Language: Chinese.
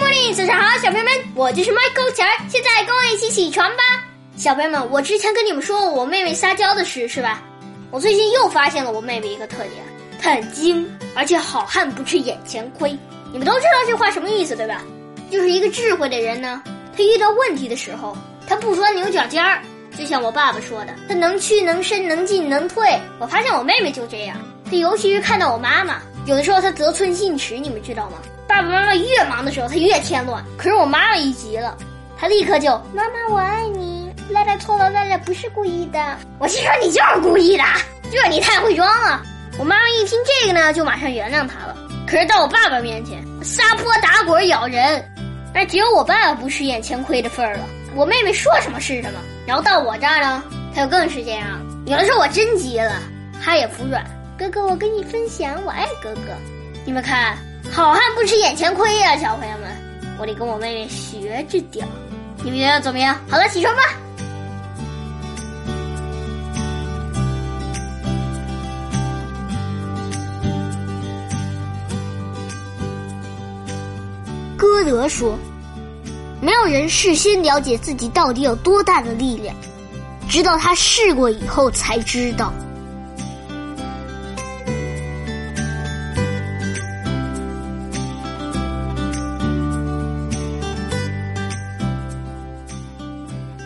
morning，早上好，小朋友们，我就是 Michael 钱儿，现在跟我一起起床吧。小朋友们，我之前跟你们说过我妹妹撒娇的事是吧？我最近又发现了我妹妹一个特点，她很精，而且好汉不吃眼前亏。你们都知道这话什么意思对吧？就是一个智慧的人呢，他遇到问题的时候，他不钻牛角尖儿。就像我爸爸说的，他能屈能伸能进能退。我发现我妹妹就这样，她尤其是看到我妈妈，有的时候她得寸进尺，你们知道吗？爸爸妈妈越忙的时候，她越添乱。可是我妈妈一急了，她立刻就妈妈我爱你，赖赖错了，赖赖不是故意的。我心说你就是故意的，就是你太会装了。我妈妈一听这个呢，就马上原谅她了。可是到我爸爸面前，撒泼打滚咬人，那只有我爸爸不吃眼前亏的份儿了。我妹妹说什么是什么，然后到我这儿呢，她就更是这样。有的时候我真急了，她也服软。哥哥，我跟你分享，我爱哥哥。你们看，好汉不吃眼前亏呀，小朋友们，我得跟我妹妹学着点。你们觉得怎么样？好了，起床吧。歌德说。没有人事先了解自己到底有多大的力量，直到他试过以后才知道。